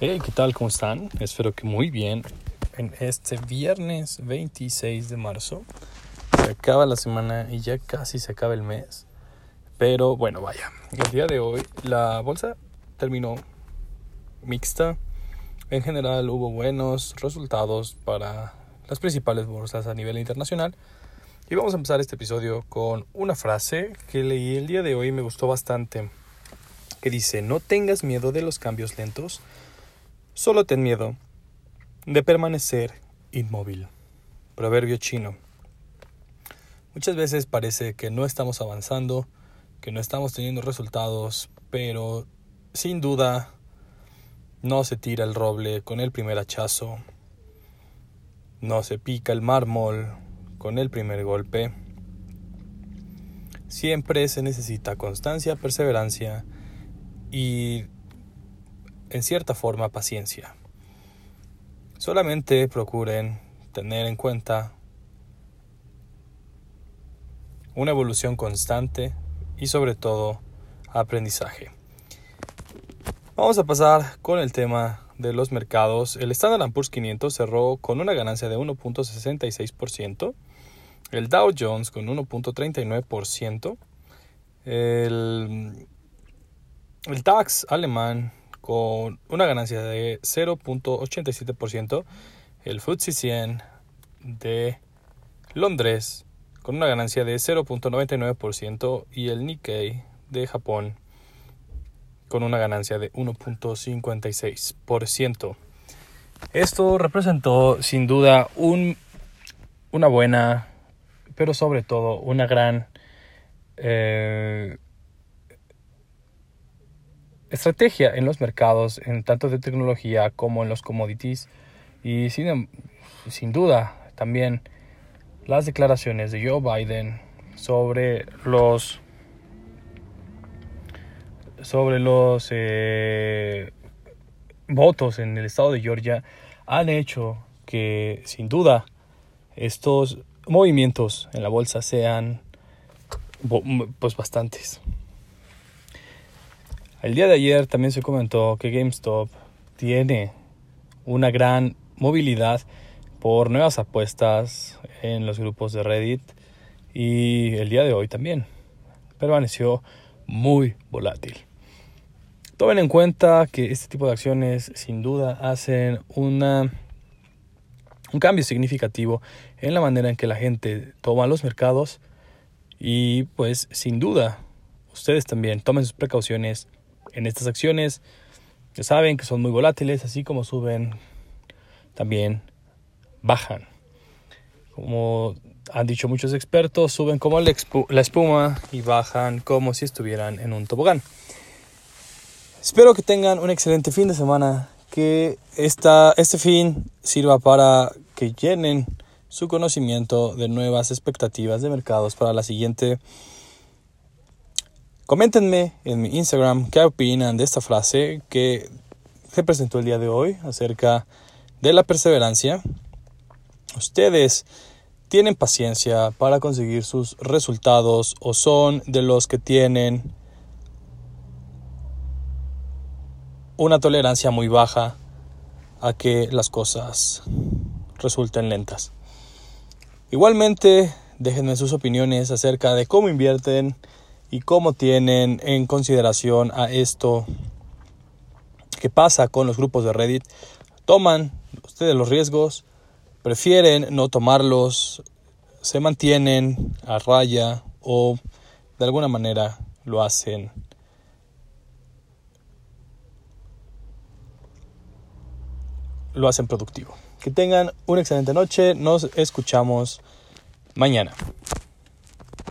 Hey, ¿qué tal? ¿Cómo están? Espero que muy bien. En este viernes 26 de marzo se acaba la semana y ya casi se acaba el mes. Pero bueno, vaya. El día de hoy la bolsa terminó mixta. En general hubo buenos resultados para las principales bolsas a nivel internacional. Y vamos a empezar este episodio con una frase que leí el día de hoy y me gustó bastante. Que dice, no tengas miedo de los cambios lentos Solo ten miedo de permanecer inmóvil. Proverbio chino. Muchas veces parece que no estamos avanzando, que no estamos teniendo resultados, pero sin duda no se tira el roble con el primer hachazo, no se pica el mármol con el primer golpe. Siempre se necesita constancia, perseverancia y en cierta forma paciencia. Solamente procuren tener en cuenta una evolución constante y sobre todo aprendizaje. Vamos a pasar con el tema de los mercados. El Standard Poor's 500 cerró con una ganancia de 1.66%, el Dow Jones con 1.39%, el, el DAX alemán con una ganancia de 0.87%, el FTSE 100 de Londres con una ganancia de 0.99% y el Nikkei de Japón con una ganancia de 1.56%. Esto representó sin duda un, una buena, pero sobre todo una gran eh, estrategia en los mercados, en tanto de tecnología como en los commodities. Y sin, sin duda también las declaraciones de Joe Biden sobre los sobre los eh, votos en el estado de Georgia han hecho que sin duda estos movimientos en la bolsa sean pues bastantes. El día de ayer también se comentó que GameStop tiene una gran movilidad por nuevas apuestas en los grupos de Reddit y el día de hoy también permaneció muy volátil. Tomen en cuenta que este tipo de acciones sin duda hacen un cambio significativo en la manera en que la gente toma los mercados y pues sin duda ustedes también tomen sus precauciones en estas acciones. Ya saben que son muy volátiles, así como suben, también bajan. Como han dicho muchos expertos, suben como la espuma y bajan como si estuvieran en un tobogán. Espero que tengan un excelente fin de semana, que esta, este fin sirva para que llenen su conocimiento de nuevas expectativas de mercados para la siguiente Coméntenme en mi Instagram qué opinan de esta frase que se presentó el día de hoy acerca de la perseverancia. Ustedes tienen paciencia para conseguir sus resultados o son de los que tienen una tolerancia muy baja a que las cosas resulten lentas. Igualmente, déjenme sus opiniones acerca de cómo invierten y cómo tienen en consideración a esto que pasa con los grupos de Reddit. Toman ustedes los riesgos, prefieren no tomarlos, se mantienen a raya o de alguna manera lo hacen lo hacen productivo. Que tengan una excelente noche, nos escuchamos mañana.